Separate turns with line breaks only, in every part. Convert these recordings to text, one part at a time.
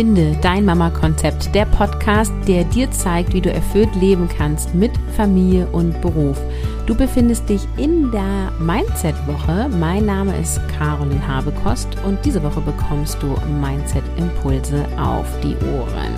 Finde dein Mama-Konzept, der Podcast, der dir zeigt, wie du erfüllt leben kannst mit Familie und Beruf. Du befindest dich in der Mindset-Woche. Mein Name ist Caroline Habekost und diese Woche bekommst du Mindset-Impulse auf die Ohren.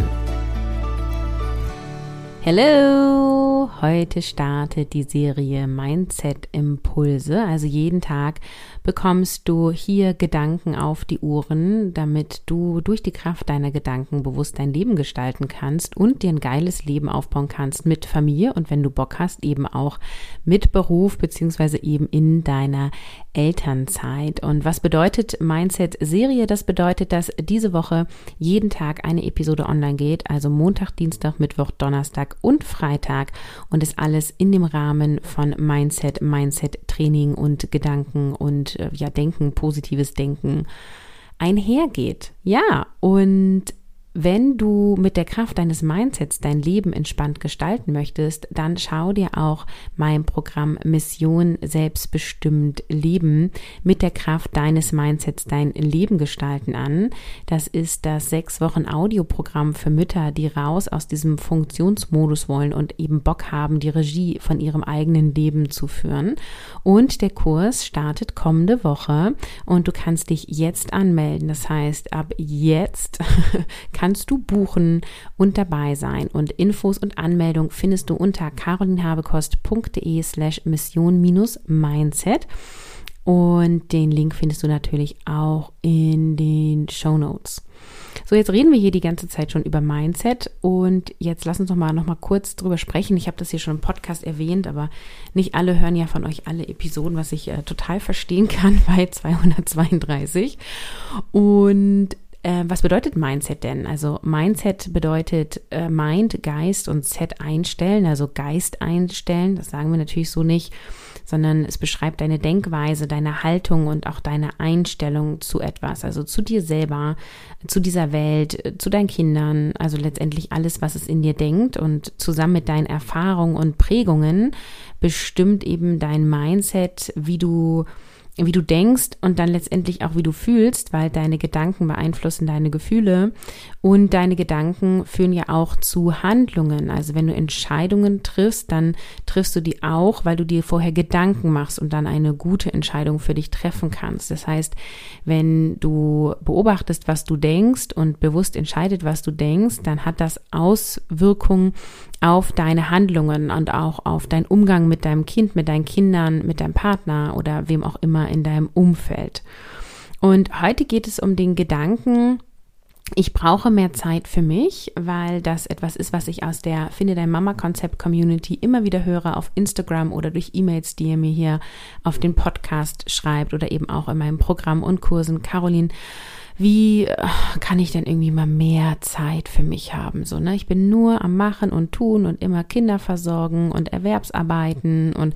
Hello! Heute startet die Serie Mindset Impulse. Also jeden Tag bekommst du hier Gedanken auf die Ohren, damit du durch die Kraft deiner Gedanken bewusst dein Leben gestalten kannst und dir ein geiles Leben aufbauen kannst mit Familie und wenn du Bock hast, eben auch mit Beruf beziehungsweise eben in deiner Elternzeit. Und was bedeutet Mindset Serie? Das bedeutet, dass diese Woche jeden Tag eine Episode online geht, also Montag, Dienstag, Mittwoch, Donnerstag und Freitag und ist alles in dem Rahmen von Mindset, Mindset Training und Gedanken und äh, ja Denken, positives Denken einhergeht. Ja, und wenn du mit der Kraft deines Mindsets dein Leben entspannt gestalten möchtest, dann schau dir auch mein Programm Mission Selbstbestimmt Leben mit der Kraft deines Mindsets dein Leben gestalten an. Das ist das sechs Wochen Audioprogramm für Mütter, die raus aus diesem Funktionsmodus wollen und eben Bock haben, die Regie von ihrem eigenen Leben zu führen. Und der Kurs startet kommende Woche und du kannst dich jetzt anmelden. Das heißt, ab jetzt kannst du buchen und dabei sein. Und Infos und Anmeldung findest du unter carolinhabekost.de slash mission-mindset. Und den Link findest du natürlich auch in den Show Notes. So, jetzt reden wir hier die ganze Zeit schon über Mindset und jetzt lass uns noch mal, noch mal kurz drüber sprechen. Ich habe das hier schon im Podcast erwähnt, aber nicht alle hören ja von euch alle Episoden, was ich äh, total verstehen kann bei 232. Und äh, was bedeutet Mindset denn? Also Mindset bedeutet äh, Mind, Geist und Set einstellen, also Geist einstellen. Das sagen wir natürlich so nicht, sondern es beschreibt deine Denkweise, deine Haltung und auch deine Einstellung zu etwas, also zu dir selber, zu dieser Welt, zu deinen Kindern, also letztendlich alles, was es in dir denkt und zusammen mit deinen Erfahrungen und Prägungen bestimmt eben dein Mindset, wie du wie du denkst und dann letztendlich auch wie du fühlst, weil deine Gedanken beeinflussen deine Gefühle und deine Gedanken führen ja auch zu Handlungen. Also wenn du Entscheidungen triffst, dann triffst du die auch, weil du dir vorher Gedanken machst und dann eine gute Entscheidung für dich treffen kannst. Das heißt, wenn du beobachtest, was du denkst und bewusst entscheidet, was du denkst, dann hat das Auswirkungen auf deine Handlungen und auch auf deinen Umgang mit deinem Kind, mit deinen Kindern, mit deinem Partner oder wem auch immer in deinem Umfeld. Und heute geht es um den Gedanken, ich brauche mehr Zeit für mich, weil das etwas ist, was ich aus der Finde dein Mama Konzept Community immer wieder höre auf Instagram oder durch E-Mails, die ihr mir hier auf den Podcast schreibt oder eben auch in meinem Programm und Kursen. Caroline, wie äh, kann ich denn irgendwie mal mehr Zeit für mich haben? So, ne? Ich bin nur am Machen und Tun und immer Kinder versorgen und Erwerbsarbeiten und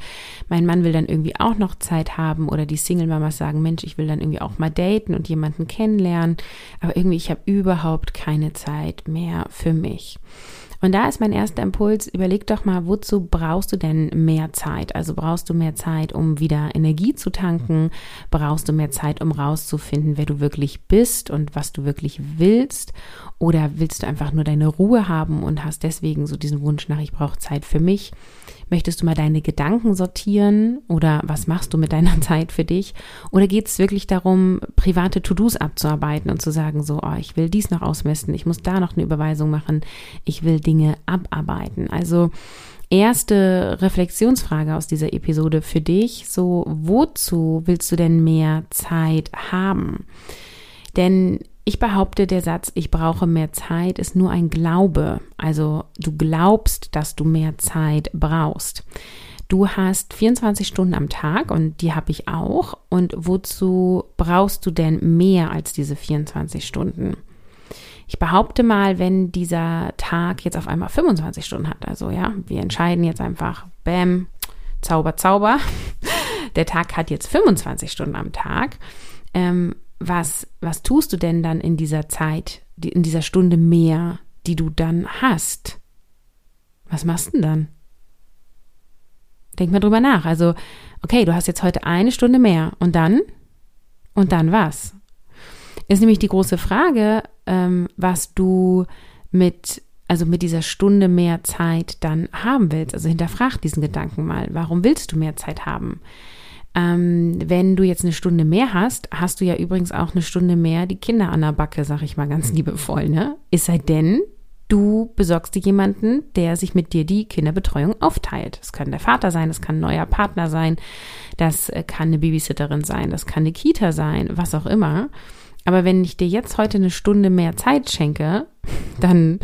mein Mann will dann irgendwie auch noch Zeit haben oder die Single-Mamas sagen, Mensch, ich will dann irgendwie auch mal daten und jemanden kennenlernen, aber irgendwie ich habe überhaupt keine Zeit mehr für mich. Und da ist mein erster Impuls, überleg doch mal, wozu brauchst du denn mehr Zeit? Also brauchst du mehr Zeit, um wieder Energie zu tanken? Brauchst du mehr Zeit, um rauszufinden, wer du wirklich bist und was du wirklich willst? Oder willst du einfach nur deine Ruhe haben und hast deswegen so diesen Wunsch nach, ich brauche Zeit für mich? Möchtest du mal deine Gedanken sortieren oder was machst du mit deiner Zeit für dich? Oder geht es wirklich darum, private To-Dos abzuarbeiten und zu sagen, so, oh, ich will dies noch ausmessen, ich muss da noch eine Überweisung machen, ich will Dinge abarbeiten. Also erste Reflexionsfrage aus dieser Episode für dich, so, wozu willst du denn mehr Zeit haben? Denn ich behaupte, der Satz, ich brauche mehr Zeit, ist nur ein Glaube. Also du glaubst, dass du mehr Zeit brauchst. Du hast 24 Stunden am Tag und die habe ich auch. Und wozu brauchst du denn mehr als diese 24 Stunden? Ich behaupte mal, wenn dieser Tag jetzt auf einmal 25 Stunden hat, also ja, wir entscheiden jetzt einfach, bam, Zauber, Zauber. Der Tag hat jetzt 25 Stunden am Tag. Ähm, was, was tust du denn dann in dieser Zeit, in dieser Stunde mehr, die du dann hast? Was machst du denn dann? Denk mal drüber nach. Also, okay, du hast jetzt heute eine Stunde mehr und dann? Und dann was? ist nämlich die große Frage, ähm, was du mit also mit dieser Stunde mehr Zeit dann haben willst. Also hinterfrag diesen Gedanken mal. Warum willst du mehr Zeit haben? Ähm, wenn du jetzt eine Stunde mehr hast, hast du ja übrigens auch eine Stunde mehr die Kinder an der Backe, sag ich mal ganz liebevoll, ne? Es sei denn, du besorgst dir jemanden, der sich mit dir die Kinderbetreuung aufteilt. Das kann der Vater sein, das kann ein neuer Partner sein, das äh, kann eine Babysitterin sein, das kann eine Kita sein, was auch immer. Aber wenn ich dir jetzt heute eine Stunde mehr Zeit schenke, dann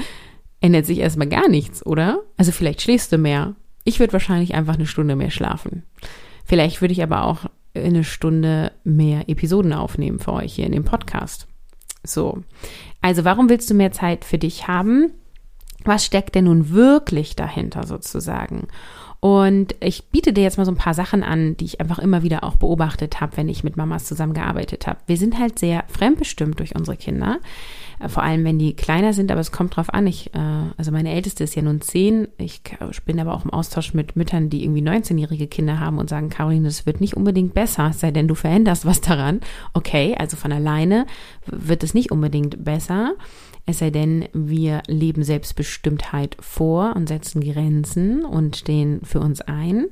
ändert sich erstmal gar nichts, oder? Also vielleicht schläfst du mehr. Ich würde wahrscheinlich einfach eine Stunde mehr schlafen. Vielleicht würde ich aber auch eine Stunde mehr Episoden aufnehmen für euch hier in dem Podcast. So. Also, warum willst du mehr Zeit für dich haben? Was steckt denn nun wirklich dahinter sozusagen? Und ich biete dir jetzt mal so ein paar Sachen an, die ich einfach immer wieder auch beobachtet habe, wenn ich mit Mamas zusammengearbeitet habe. Wir sind halt sehr fremdbestimmt durch unsere Kinder. Äh, vor allem wenn die kleiner sind, aber es kommt drauf an. Ich, äh, also meine Älteste ist ja nun zehn. Ich bin aber auch im Austausch mit Müttern, die irgendwie 19-jährige Kinder haben und sagen, Caroline, das wird nicht unbedingt besser, sei denn du veränderst was daran. Okay, also von alleine wird es nicht unbedingt besser. Es sei denn, wir leben Selbstbestimmtheit vor und setzen Grenzen und stehen für uns ein.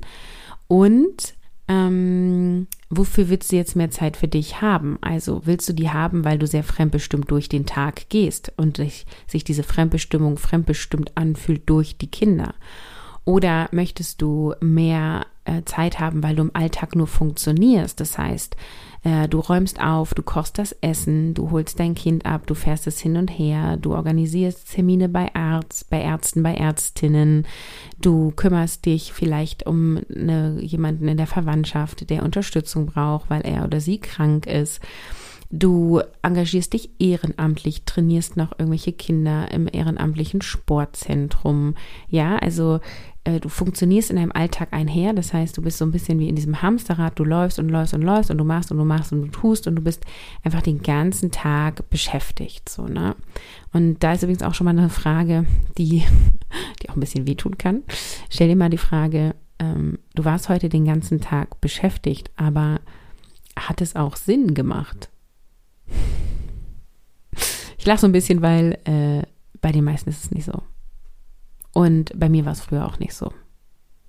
Und ähm, wofür willst du jetzt mehr Zeit für dich haben? Also willst du die haben, weil du sehr fremdbestimmt durch den Tag gehst und sich, sich diese Fremdbestimmung fremdbestimmt anfühlt durch die Kinder? Oder möchtest du mehr äh, Zeit haben, weil du im Alltag nur funktionierst? Das heißt, äh, du räumst auf, du kochst das Essen, du holst dein Kind ab, du fährst es hin und her, du organisierst Termine bei Arzt, bei Ärzten, bei Ärztinnen, du kümmerst dich vielleicht um eine, jemanden in der Verwandtschaft, der Unterstützung braucht, weil er oder sie krank ist. Du engagierst dich ehrenamtlich, trainierst noch irgendwelche Kinder im ehrenamtlichen Sportzentrum. Ja, also äh, du funktionierst in deinem Alltag einher. Das heißt, du bist so ein bisschen wie in diesem Hamsterrad. Du läufst und läufst und läufst und du machst und du machst und du tust und du bist einfach den ganzen Tag beschäftigt. So, ne? Und da ist übrigens auch schon mal eine Frage, die, die auch ein bisschen wehtun kann. Stell dir mal die Frage, ähm, du warst heute den ganzen Tag beschäftigt, aber hat es auch Sinn gemacht? Ich lache so ein bisschen, weil äh, bei den meisten ist es nicht so. Und bei mir war es früher auch nicht so.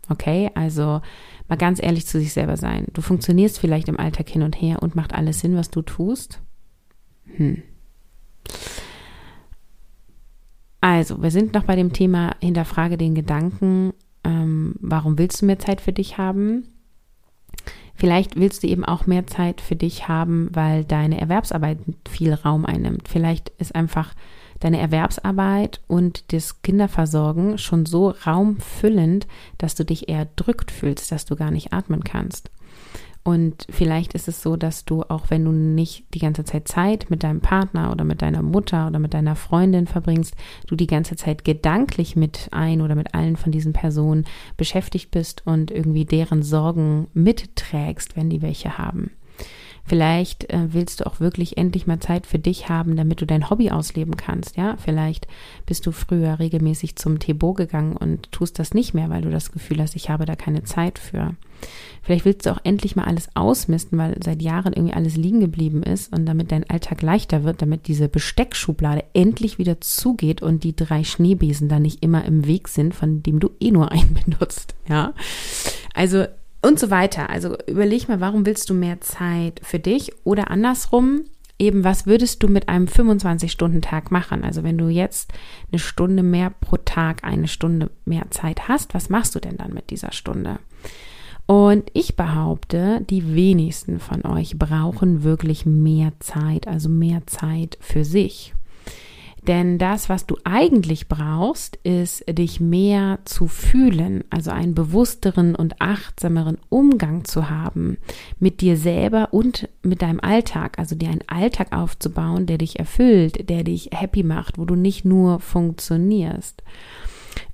Okay, also mal ganz ehrlich zu sich selber sein. Du funktionierst vielleicht im Alltag hin und her und macht alles Sinn, was du tust. Hm. Also, wir sind noch bei dem Thema Hinterfrage den Gedanken, ähm, warum willst du mehr Zeit für dich haben? Vielleicht willst du eben auch mehr Zeit für dich haben, weil deine Erwerbsarbeit viel Raum einnimmt. Vielleicht ist einfach deine Erwerbsarbeit und das Kinderversorgen schon so raumfüllend, dass du dich eher drückt fühlst, dass du gar nicht atmen kannst. Und vielleicht ist es so, dass du, auch wenn du nicht die ganze Zeit Zeit mit deinem Partner oder mit deiner Mutter oder mit deiner Freundin verbringst, du die ganze Zeit gedanklich mit ein oder mit allen von diesen Personen beschäftigt bist und irgendwie deren Sorgen mitträgst, wenn die welche haben. Vielleicht äh, willst du auch wirklich endlich mal Zeit für dich haben, damit du dein Hobby ausleben kannst. Ja, vielleicht bist du früher regelmäßig zum Tebo gegangen und tust das nicht mehr, weil du das Gefühl hast, ich habe da keine Zeit für. Vielleicht willst du auch endlich mal alles ausmisten, weil seit Jahren irgendwie alles liegen geblieben ist und damit dein Alltag leichter wird, damit diese Besteckschublade endlich wieder zugeht und die drei Schneebesen da nicht immer im Weg sind, von dem du eh nur einen benutzt. Ja, also und so weiter. Also überleg mal, warum willst du mehr Zeit für dich oder andersrum, eben was würdest du mit einem 25-Stunden-Tag machen? Also wenn du jetzt eine Stunde mehr pro Tag, eine Stunde mehr Zeit hast, was machst du denn dann mit dieser Stunde? Und ich behaupte, die wenigsten von euch brauchen wirklich mehr Zeit, also mehr Zeit für sich. Denn das, was du eigentlich brauchst, ist, dich mehr zu fühlen, also einen bewussteren und achtsameren Umgang zu haben mit dir selber und mit deinem Alltag, also dir einen Alltag aufzubauen, der dich erfüllt, der dich happy macht, wo du nicht nur funktionierst.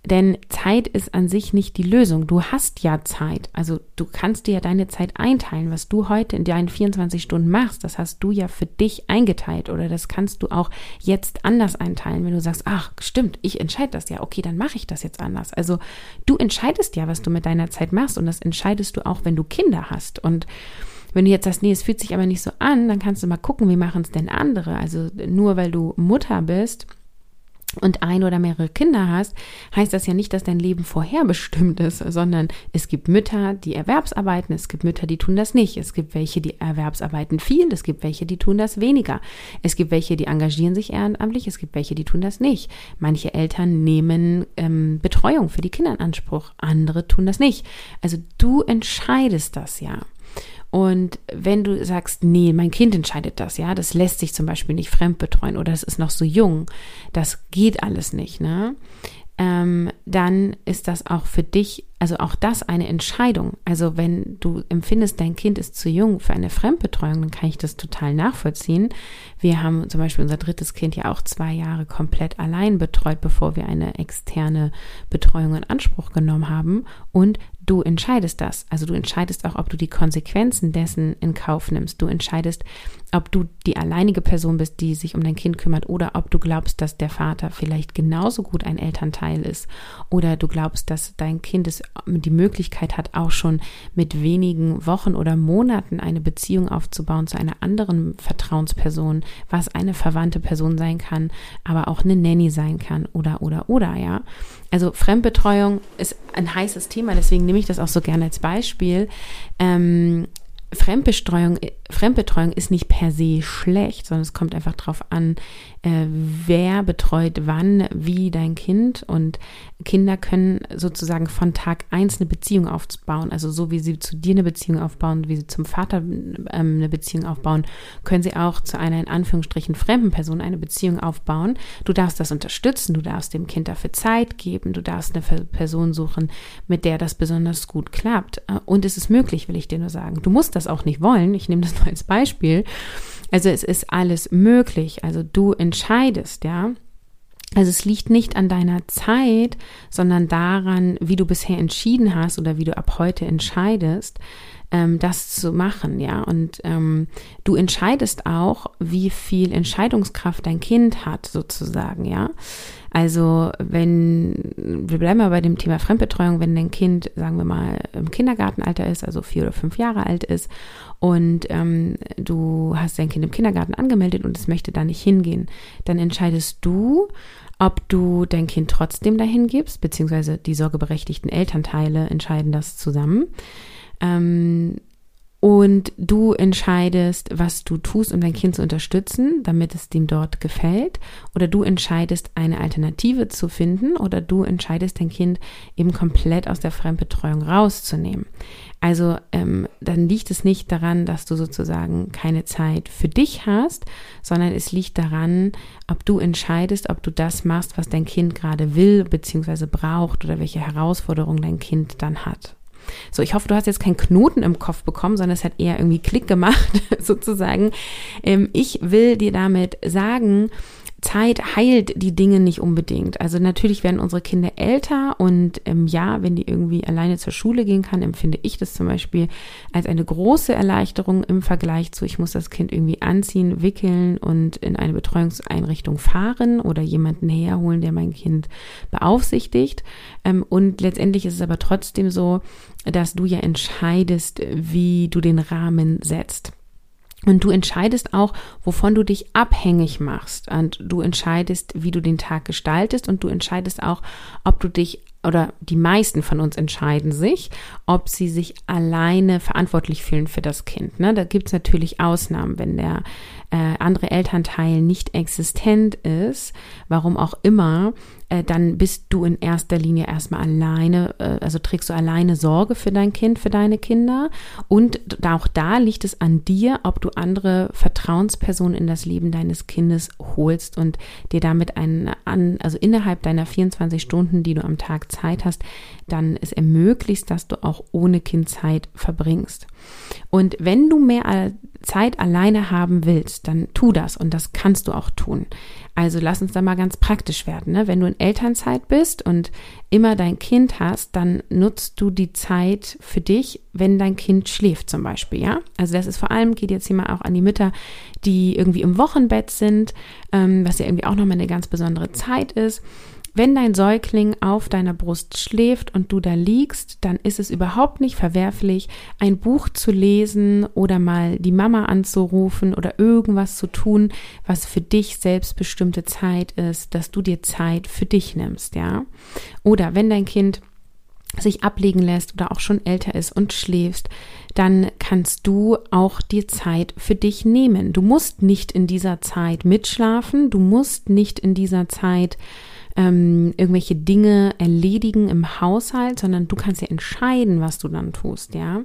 Denn Zeit ist an sich nicht die Lösung. Du hast ja Zeit. Also du kannst dir ja deine Zeit einteilen. Was du heute in deinen 24 Stunden machst, das hast du ja für dich eingeteilt. Oder das kannst du auch jetzt anders einteilen, wenn du sagst, ach stimmt, ich entscheide das ja. Okay, dann mache ich das jetzt anders. Also du entscheidest ja, was du mit deiner Zeit machst. Und das entscheidest du auch, wenn du Kinder hast. Und Wenn du jetzt sagst, nee, es fühlt sich aber nicht so an, dann kannst du mal gucken, wie machen es denn andere. Also nur weil du Mutter bist, und ein oder mehrere Kinder hast, heißt das ja nicht, dass dein Leben vorherbestimmt ist, sondern es gibt Mütter, die Erwerbsarbeiten, es gibt Mütter, die tun das nicht, es gibt welche, die Erwerbsarbeiten viel, es gibt welche, die tun das weniger, es gibt welche, die engagieren sich ehrenamtlich, es gibt welche, die tun das nicht. Manche Eltern nehmen ähm, Betreuung für die Kinder in Anspruch, andere tun das nicht. Also du entscheidest das ja. Und wenn du sagst, nee, mein Kind entscheidet das, ja, das lässt sich zum Beispiel nicht fremdbetreuen oder es ist noch so jung, das geht alles nicht, ne? Ähm, dann ist das auch für dich, also auch das eine Entscheidung. Also wenn du empfindest, dein Kind ist zu jung für eine Fremdbetreuung, dann kann ich das total nachvollziehen. Wir haben zum Beispiel unser drittes Kind ja auch zwei Jahre komplett allein betreut, bevor wir eine externe Betreuung in Anspruch genommen haben. Und Du entscheidest das. Also du entscheidest auch, ob du die Konsequenzen dessen in Kauf nimmst. Du entscheidest, ob du die alleinige Person bist, die sich um dein Kind kümmert oder ob du glaubst, dass der Vater vielleicht genauso gut ein Elternteil ist oder du glaubst, dass dein Kind es die Möglichkeit hat, auch schon mit wenigen Wochen oder Monaten eine Beziehung aufzubauen zu einer anderen Vertrauensperson, was eine verwandte Person sein kann, aber auch eine Nanny sein kann oder oder oder ja. Also Fremdbetreuung ist ein heißes Thema, deswegen nehme ich das auch so gerne als Beispiel. Ähm, Fremdbetreuung, Fremdbetreuung ist nicht per se schlecht, sondern es kommt einfach darauf an, äh, wer betreut wann, wie dein Kind. Und Kinder können sozusagen von Tag eins eine Beziehung aufbauen. Also so wie sie zu dir eine Beziehung aufbauen, wie sie zum Vater ähm, eine Beziehung aufbauen, können sie auch zu einer in Anführungsstrichen fremden Person eine Beziehung aufbauen. Du darfst das unterstützen, du darfst dem Kind dafür Zeit geben, du darfst eine Person suchen, mit der das besonders gut klappt. Äh, und es ist möglich, will ich dir nur sagen. Du musst das auch nicht wollen. Ich nehme das nur als Beispiel. Also es ist alles möglich. Also du entscheidest, ja. Also es liegt nicht an deiner Zeit, sondern daran, wie du bisher entschieden hast oder wie du ab heute entscheidest, ähm, das zu machen, ja. Und ähm, du entscheidest auch, wie viel Entscheidungskraft dein Kind hat, sozusagen, ja. Also wenn, wir bleiben mal bei dem Thema Fremdbetreuung, wenn dein Kind, sagen wir mal, im Kindergartenalter ist, also vier oder fünf Jahre alt ist und ähm, du hast dein Kind im Kindergarten angemeldet und es möchte da nicht hingehen, dann entscheidest du, ob du dein Kind trotzdem dahin gibst, beziehungsweise die sorgeberechtigten Elternteile entscheiden das zusammen. Ähm, und du entscheidest, was du tust, um dein Kind zu unterstützen, damit es dem dort gefällt. Oder du entscheidest, eine Alternative zu finden. Oder du entscheidest, dein Kind eben komplett aus der Fremdbetreuung rauszunehmen. Also ähm, dann liegt es nicht daran, dass du sozusagen keine Zeit für dich hast, sondern es liegt daran, ob du entscheidest, ob du das machst, was dein Kind gerade will bzw. braucht oder welche Herausforderungen dein Kind dann hat. So, ich hoffe, du hast jetzt keinen Knoten im Kopf bekommen, sondern es hat eher irgendwie Klick gemacht, sozusagen. Ähm, ich will dir damit sagen, Zeit heilt die Dinge nicht unbedingt. Also natürlich werden unsere Kinder älter und ähm, ja, wenn die irgendwie alleine zur Schule gehen kann, empfinde ich das zum Beispiel als eine große Erleichterung im Vergleich zu, ich muss das Kind irgendwie anziehen, wickeln und in eine Betreuungseinrichtung fahren oder jemanden herholen, der mein Kind beaufsichtigt. Ähm, und letztendlich ist es aber trotzdem so, dass du ja entscheidest, wie du den Rahmen setzt. Und du entscheidest auch, wovon du dich abhängig machst. Und du entscheidest, wie du den Tag gestaltest. Und du entscheidest auch, ob du dich oder die meisten von uns entscheiden sich, ob sie sich alleine verantwortlich fühlen für das Kind. Ne? Da gibt es natürlich Ausnahmen, wenn der äh, andere Elternteil nicht existent ist, warum auch immer, äh, dann bist du in erster Linie erstmal alleine, äh, also trägst du alleine Sorge für dein Kind, für deine Kinder. Und auch da liegt es an dir, ob du andere Vertrauenspersonen in das Leben deines Kindes holst und dir damit einen, an, also innerhalb deiner 24 Stunden, die du am Tag Zeit hast, dann es ermöglicht, dass du auch ohne Kind Zeit verbringst. Und wenn du mehr Zeit alleine haben willst, dann tu das und das kannst du auch tun. Also lass uns da mal ganz praktisch werden. Ne? Wenn du in Elternzeit bist und immer dein Kind hast, dann nutzt du die Zeit für dich, wenn dein Kind schläft zum Beispiel. Ja, also das ist vor allem geht jetzt hier mal auch an die Mütter, die irgendwie im Wochenbett sind, ähm, was ja irgendwie auch nochmal eine ganz besondere Zeit ist. Wenn dein Säugling auf deiner Brust schläft und du da liegst, dann ist es überhaupt nicht verwerflich, ein Buch zu lesen oder mal die Mama anzurufen oder irgendwas zu tun, was für dich selbstbestimmte Zeit ist, dass du dir Zeit für dich nimmst, ja? Oder wenn dein Kind sich ablegen lässt oder auch schon älter ist und schläfst, dann kannst du auch dir Zeit für dich nehmen. Du musst nicht in dieser Zeit mitschlafen, du musst nicht in dieser Zeit ähm, irgendwelche Dinge erledigen im Haushalt, sondern du kannst ja entscheiden, was du dann tust, ja.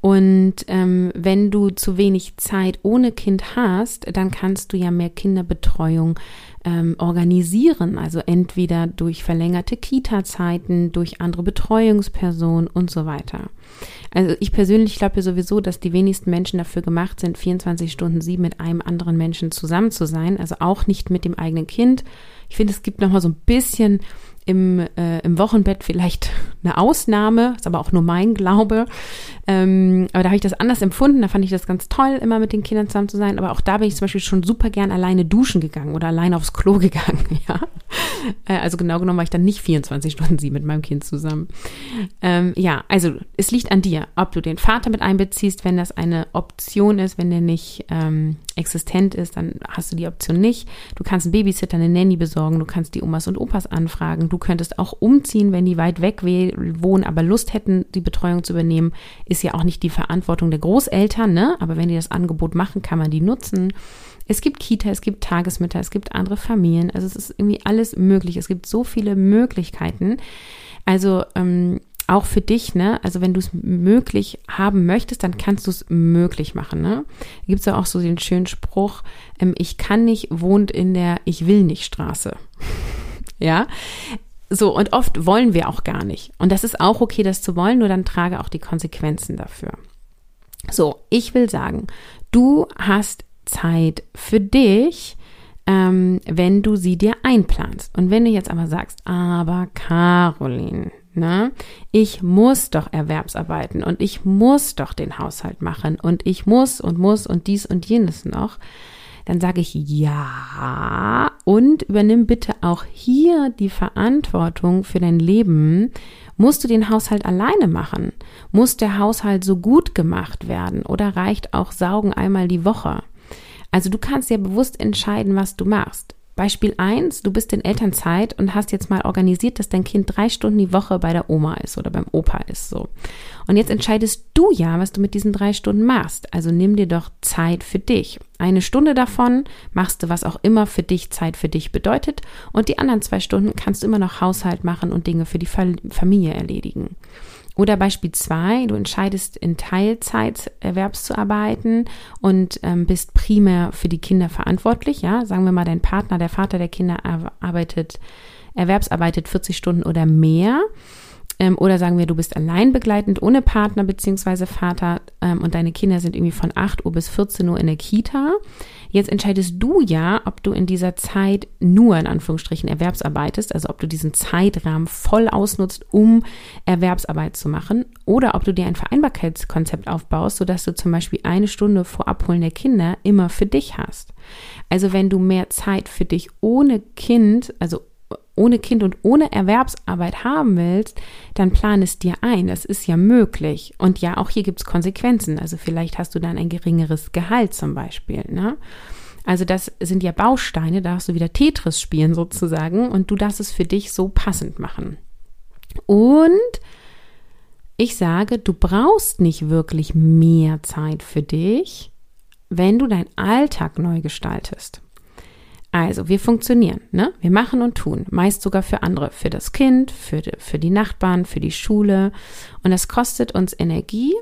Und ähm, wenn du zu wenig Zeit ohne Kind hast, dann kannst du ja mehr Kinderbetreuung ähm, organisieren. Also entweder durch verlängerte Kita-Zeiten, durch andere Betreuungspersonen und so weiter. Also ich persönlich glaube sowieso, dass die wenigsten Menschen dafür gemacht sind, 24 Stunden sieben mit einem anderen Menschen zusammen zu sein. Also auch nicht mit dem eigenen Kind. Ich finde, es gibt noch mal so ein bisschen im, äh, im Wochenbett vielleicht eine Ausnahme, ist aber auch nur mein Glaube. Ähm, aber da habe ich das anders empfunden. Da fand ich das ganz toll, immer mit den Kindern zusammen zu sein. Aber auch da bin ich zum Beispiel schon super gern alleine duschen gegangen oder alleine aufs Klo gegangen. Ja, äh, also genau genommen war ich dann nicht 24 Stunden sie mit meinem Kind zusammen. Ähm, ja, also es liegt an dir, ob du den Vater mit einbeziehst, wenn das eine Option ist, wenn der nicht ähm, existent ist, dann hast du die Option nicht. Du kannst einen Babysitter, eine Nanny besorgen, du kannst die Omas und Opas anfragen, du könntest auch umziehen, wenn die weit weg wohnen, aber Lust hätten, die Betreuung zu übernehmen, ist ja auch nicht die Verantwortung der Großeltern, ne? Aber wenn die das Angebot machen, kann man die nutzen. Es gibt Kita, es gibt Tagesmütter, es gibt andere Familien. Also es ist irgendwie alles möglich. Es gibt so viele Möglichkeiten. Also ähm, auch für dich, ne? Also wenn du es möglich haben möchtest, dann kannst du es möglich machen, ne? Gibt es ja auch so den schönen Spruch, ähm, ich kann nicht, wohnt in der Ich will nicht Straße. ja? So, und oft wollen wir auch gar nicht. Und das ist auch okay, das zu wollen, nur dann trage auch die Konsequenzen dafür. So, ich will sagen, du hast Zeit für dich, ähm, wenn du sie dir einplanst. Und wenn du jetzt aber sagst, aber Caroline, ne, ich muss doch Erwerbsarbeiten und ich muss doch den Haushalt machen und ich muss und muss und dies und jenes noch, dann sage ich ja und übernimm bitte auch hier die Verantwortung für dein Leben. Musst du den Haushalt alleine machen? Muss der Haushalt so gut gemacht werden oder reicht auch Saugen einmal die Woche? Also du kannst ja bewusst entscheiden, was du machst. Beispiel 1, du bist in Elternzeit und hast jetzt mal organisiert, dass dein Kind drei Stunden die Woche bei der Oma ist oder beim Opa ist so. Und jetzt entscheidest du ja, was du mit diesen drei Stunden machst. Also nimm dir doch Zeit für dich. Eine Stunde davon machst du, was auch immer für dich Zeit für dich bedeutet. Und die anderen zwei Stunden kannst du immer noch Haushalt machen und Dinge für die Familie erledigen. Oder Beispiel zwei, du entscheidest in Teilzeit Erwerbs zu arbeiten und ähm, bist primär für die Kinder verantwortlich. Ja, sagen wir mal, dein Partner, der Vater der Kinder arbeitet, erwerbsarbeitet 40 Stunden oder mehr. Ähm, oder sagen wir, du bist allein begleitend ohne Partner beziehungsweise Vater ähm, und deine Kinder sind irgendwie von 8 Uhr bis 14 Uhr in der Kita. Jetzt entscheidest du ja, ob du in dieser Zeit nur in Anführungsstrichen Erwerbsarbeitest, also ob du diesen Zeitrahmen voll ausnutzt, um Erwerbsarbeit zu machen, oder ob du dir ein Vereinbarkeitskonzept aufbaust, sodass du zum Beispiel eine Stunde vor Abholen der Kinder immer für dich hast. Also wenn du mehr Zeit für dich ohne Kind, also ohne Kind und ohne Erwerbsarbeit haben willst, dann plan es dir ein. Das ist ja möglich. Und ja, auch hier gibt es Konsequenzen. Also vielleicht hast du dann ein geringeres Gehalt zum Beispiel. Ne? Also das sind ja Bausteine, da darfst du wieder Tetris spielen sozusagen und du darfst es für dich so passend machen. Und ich sage, du brauchst nicht wirklich mehr Zeit für dich, wenn du deinen Alltag neu gestaltest. Also, wir funktionieren, ne? Wir machen und tun, meist sogar für andere, für das Kind, für die, für die Nachbarn, für die Schule. Und das kostet uns Energie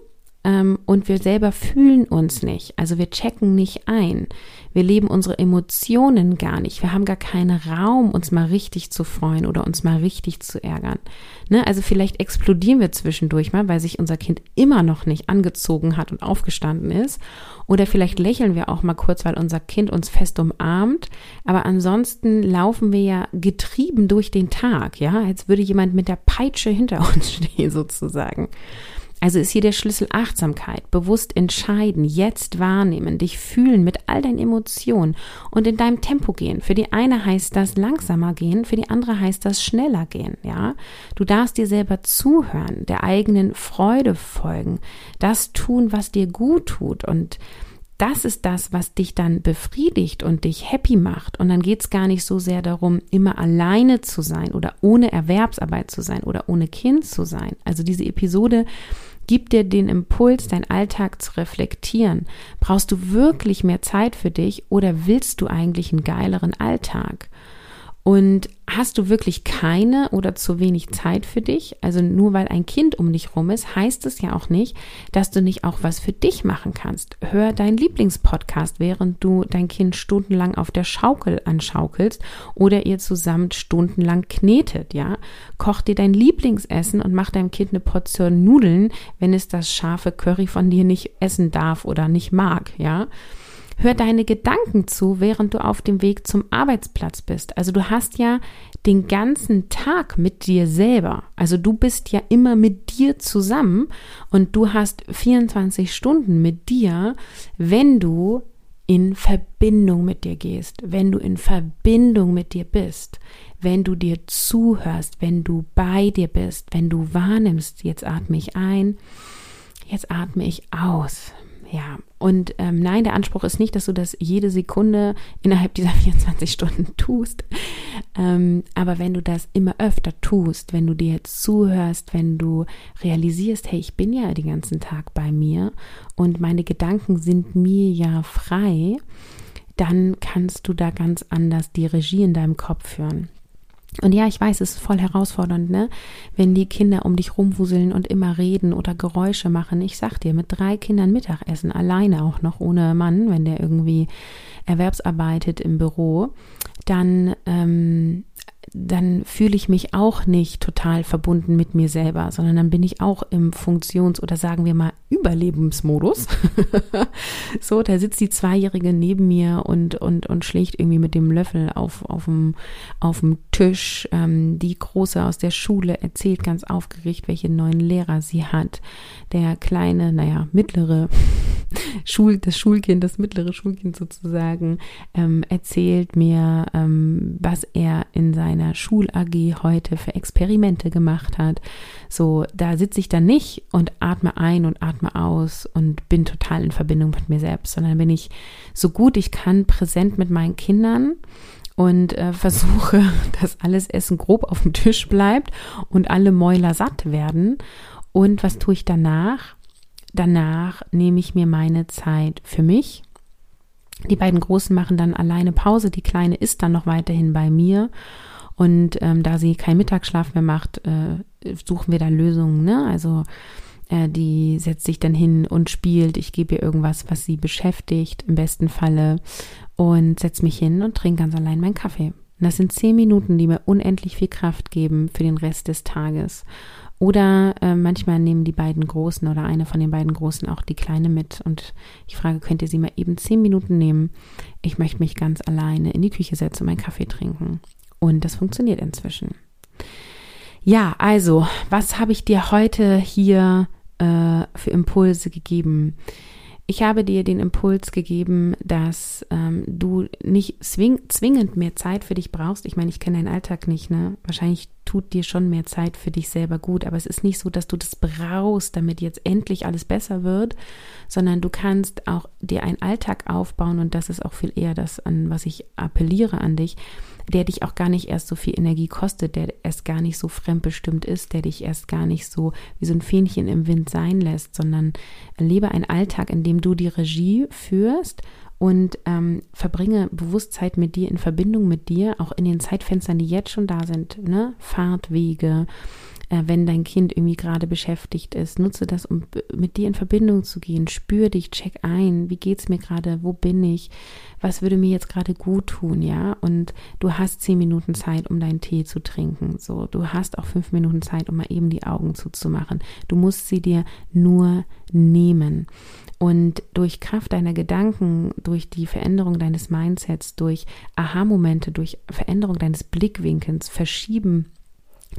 ähm, und wir selber fühlen uns nicht. Also wir checken nicht ein. Wir leben unsere Emotionen gar nicht. Wir haben gar keinen Raum, uns mal richtig zu freuen oder uns mal richtig zu ärgern. Ne? Also vielleicht explodieren wir zwischendurch mal, weil sich unser Kind immer noch nicht angezogen hat und aufgestanden ist. Oder vielleicht lächeln wir auch mal kurz, weil unser Kind uns fest umarmt. Aber ansonsten laufen wir ja getrieben durch den Tag, ja, als würde jemand mit der Peitsche hinter uns stehen sozusagen. Also ist hier der Schlüssel Achtsamkeit, bewusst entscheiden, jetzt wahrnehmen, dich fühlen mit all deinen Emotionen und in deinem Tempo gehen. Für die eine heißt das langsamer gehen, für die andere heißt das schneller gehen, ja? Du darfst dir selber zuhören, der eigenen Freude folgen, das tun, was dir gut tut und das ist das, was dich dann befriedigt und dich happy macht. Und dann geht es gar nicht so sehr darum, immer alleine zu sein oder ohne Erwerbsarbeit zu sein oder ohne Kind zu sein. Also diese Episode gibt dir den Impuls, deinen Alltag zu reflektieren. Brauchst du wirklich mehr Zeit für dich oder willst du eigentlich einen geileren Alltag? Und hast du wirklich keine oder zu wenig Zeit für dich? Also nur weil ein Kind um dich rum ist, heißt es ja auch nicht, dass du nicht auch was für dich machen kannst. Hör deinen Lieblingspodcast, während du dein Kind stundenlang auf der Schaukel anschaukelst oder ihr zusammen stundenlang knetet, ja? Koch dir dein Lieblingsessen und mach deinem Kind eine Portion Nudeln, wenn es das scharfe Curry von dir nicht essen darf oder nicht mag, ja? Hör deine Gedanken zu, während du auf dem Weg zum Arbeitsplatz bist. Also du hast ja den ganzen Tag mit dir selber. Also du bist ja immer mit dir zusammen und du hast 24 Stunden mit dir, wenn du in Verbindung mit dir gehst, wenn du in Verbindung mit dir bist, wenn du dir zuhörst, wenn du bei dir bist, wenn du wahrnimmst, jetzt atme ich ein, jetzt atme ich aus. Ja, und ähm, nein, der Anspruch ist nicht, dass du das jede Sekunde innerhalb dieser 24 Stunden tust. Ähm, aber wenn du das immer öfter tust, wenn du dir jetzt zuhörst, wenn du realisierst, hey, ich bin ja den ganzen Tag bei mir und meine Gedanken sind mir ja frei, dann kannst du da ganz anders die Regie in deinem Kopf führen. Und ja, ich weiß, es ist voll herausfordernd, ne? Wenn die Kinder um dich rumwuseln und immer reden oder Geräusche machen. Ich sag dir, mit drei Kindern Mittagessen, alleine auch noch ohne Mann, wenn der irgendwie erwerbsarbeitet im Büro, dann ähm, dann fühle ich mich auch nicht total verbunden mit mir selber, sondern dann bin ich auch im Funktions- oder sagen wir mal Überlebensmodus. so, da sitzt die Zweijährige neben mir und, und, und schlägt irgendwie mit dem Löffel auf, auf, dem, auf dem Tisch. Ähm, die Große aus der Schule erzählt ganz aufgeregt, welche neuen Lehrer sie hat. Der kleine, naja, mittlere Schul, das Schulkind, das mittlere Schulkind sozusagen, ähm, erzählt mir, ähm, was er in seiner Schul-AG heute für Experimente gemacht hat. So, da sitze ich dann nicht und atme ein und atme aus und bin total in Verbindung mit mir selbst, sondern bin ich so gut ich kann präsent mit meinen Kindern und äh, versuche, dass alles Essen grob auf dem Tisch bleibt und alle Mäuler satt werden. Und was tue ich danach? Danach nehme ich mir meine Zeit für mich. Die beiden Großen machen dann alleine Pause, die Kleine ist dann noch weiterhin bei mir. Und ähm, da sie keinen Mittagsschlaf mehr macht, äh, suchen wir da Lösungen. Ne? Also äh, die setzt sich dann hin und spielt. Ich gebe ihr irgendwas, was sie beschäftigt, im besten Falle, und setze mich hin und trinke ganz allein meinen Kaffee. Und das sind zehn Minuten, die mir unendlich viel Kraft geben für den Rest des Tages. Oder äh, manchmal nehmen die beiden Großen oder eine von den beiden Großen auch die Kleine mit. Und ich frage, könnt ihr sie mal eben zehn Minuten nehmen? Ich möchte mich ganz alleine in die Küche setzen und meinen Kaffee trinken. Und das funktioniert inzwischen. Ja, also, was habe ich dir heute hier äh, für Impulse gegeben? Ich habe dir den Impuls gegeben, dass ähm, du nicht zwing zwingend mehr Zeit für dich brauchst. Ich meine, ich kenne deinen Alltag nicht, ne? Wahrscheinlich tut dir schon mehr Zeit für dich selber gut, aber es ist nicht so, dass du das brauchst, damit jetzt endlich alles besser wird, sondern du kannst auch dir einen Alltag aufbauen und das ist auch viel eher das, an was ich appelliere an dich, der dich auch gar nicht erst so viel Energie kostet, der erst gar nicht so fremdbestimmt ist, der dich erst gar nicht so wie so ein Fähnchen im Wind sein lässt, sondern lebe einen Alltag, in dem du die Regie führst und ähm, verbringe Bewusstsein mit dir in Verbindung mit dir, auch in den Zeitfenstern, die jetzt schon da sind, ne? Fahrtwege, äh, wenn dein Kind irgendwie gerade beschäftigt ist. Nutze das, um mit dir in Verbindung zu gehen. Spür dich, check ein. Wie geht's mir gerade? Wo bin ich? Was würde mir jetzt gerade gut tun? Ja, und du hast zehn Minuten Zeit, um deinen Tee zu trinken. So, du hast auch fünf Minuten Zeit, um mal eben die Augen zuzumachen. Du musst sie dir nur nehmen. Und durch Kraft deiner Gedanken, durch die Veränderung deines Mindsets, durch Aha-Momente, durch Veränderung deines Blickwinkels, Verschieben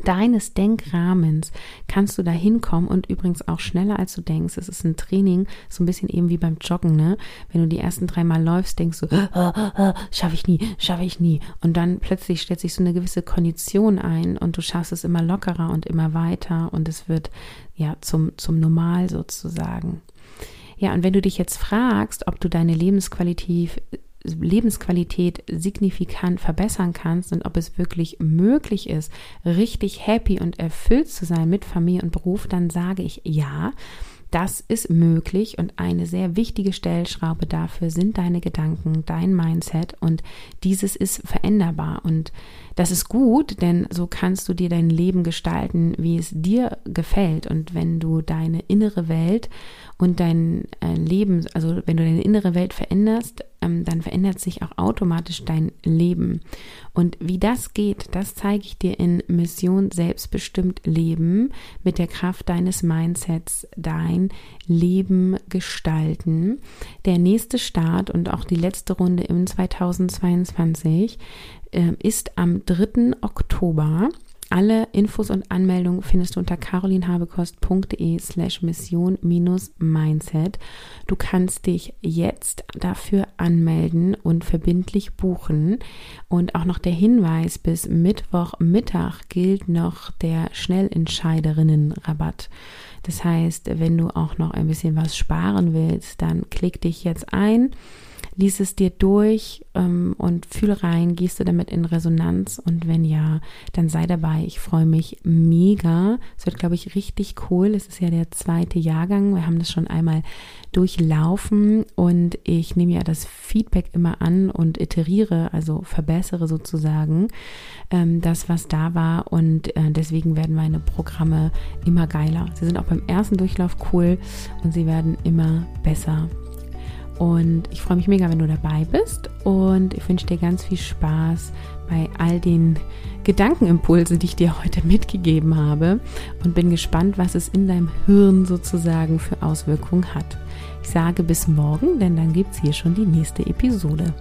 deines Denkrahmens kannst du da hinkommen und übrigens auch schneller als du denkst. Es ist ein Training, so ein bisschen eben wie beim Joggen, ne? Wenn du die ersten drei Mal läufst, denkst du, äh, äh, schaffe ich nie, schaffe ich nie. Und dann plötzlich stellt sich so eine gewisse Kondition ein und du schaffst es immer lockerer und immer weiter und es wird ja zum, zum Normal sozusagen. Ja, und wenn du dich jetzt fragst, ob du deine Lebensqualität Lebensqualität signifikant verbessern kannst und ob es wirklich möglich ist, richtig happy und erfüllt zu sein mit Familie und Beruf, dann sage ich ja. Das ist möglich und eine sehr wichtige Stellschraube dafür sind deine Gedanken, dein Mindset und dieses ist veränderbar. Und das ist gut, denn so kannst du dir dein Leben gestalten, wie es dir gefällt. Und wenn du deine innere Welt und dein äh, Leben, also wenn du deine innere Welt veränderst, ähm, dann verändert sich auch automatisch dein Leben. Und wie das geht, das zeige ich dir in Mission Selbstbestimmt Leben mit der Kraft deines Mindsets dein Leben gestalten. Der nächste Start und auch die letzte Runde im 2022 äh, ist am 3. Oktober. Alle Infos und Anmeldungen findest du unter carolinhabekost.de slash mission-mindset. Du kannst dich jetzt dafür anmelden und verbindlich buchen. Und auch noch der Hinweis, bis Mittwochmittag gilt noch der Schnellentscheiderinnenrabatt. Das heißt, wenn du auch noch ein bisschen was sparen willst, dann klick dich jetzt ein lies es dir durch ähm, und fühl rein, gehst du damit in Resonanz und wenn ja, dann sei dabei. Ich freue mich mega. Es wird, glaube ich, richtig cool. Es ist ja der zweite Jahrgang. Wir haben das schon einmal durchlaufen und ich nehme ja das Feedback immer an und iteriere, also verbessere sozusagen ähm, das, was da war und äh, deswegen werden meine Programme immer geiler. Sie sind auch beim ersten Durchlauf cool und sie werden immer besser. Und ich freue mich mega, wenn du dabei bist. Und ich wünsche dir ganz viel Spaß bei all den Gedankenimpulsen, die ich dir heute mitgegeben habe. Und bin gespannt, was es in deinem Hirn sozusagen für Auswirkungen hat. Ich sage bis morgen, denn dann gibt es hier schon die nächste Episode.